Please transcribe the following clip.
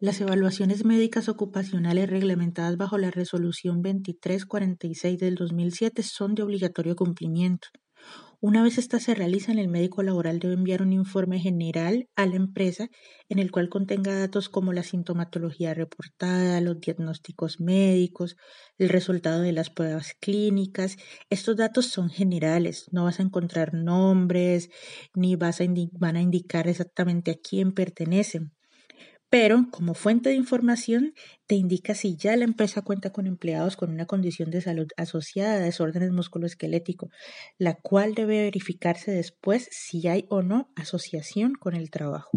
Las evaluaciones médicas ocupacionales reglamentadas bajo la Resolución 2346 del 2007 son de obligatorio cumplimiento. Una vez estas se realizan, el médico laboral debe enviar un informe general a la empresa en el cual contenga datos como la sintomatología reportada, los diagnósticos médicos, el resultado de las pruebas clínicas. Estos datos son generales, no vas a encontrar nombres ni vas a van a indicar exactamente a quién pertenecen pero como fuente de información te indica si ya la empresa cuenta con empleados con una condición de salud asociada a desórdenes musculoesqueléticos, la cual debe verificarse después si hay o no asociación con el trabajo.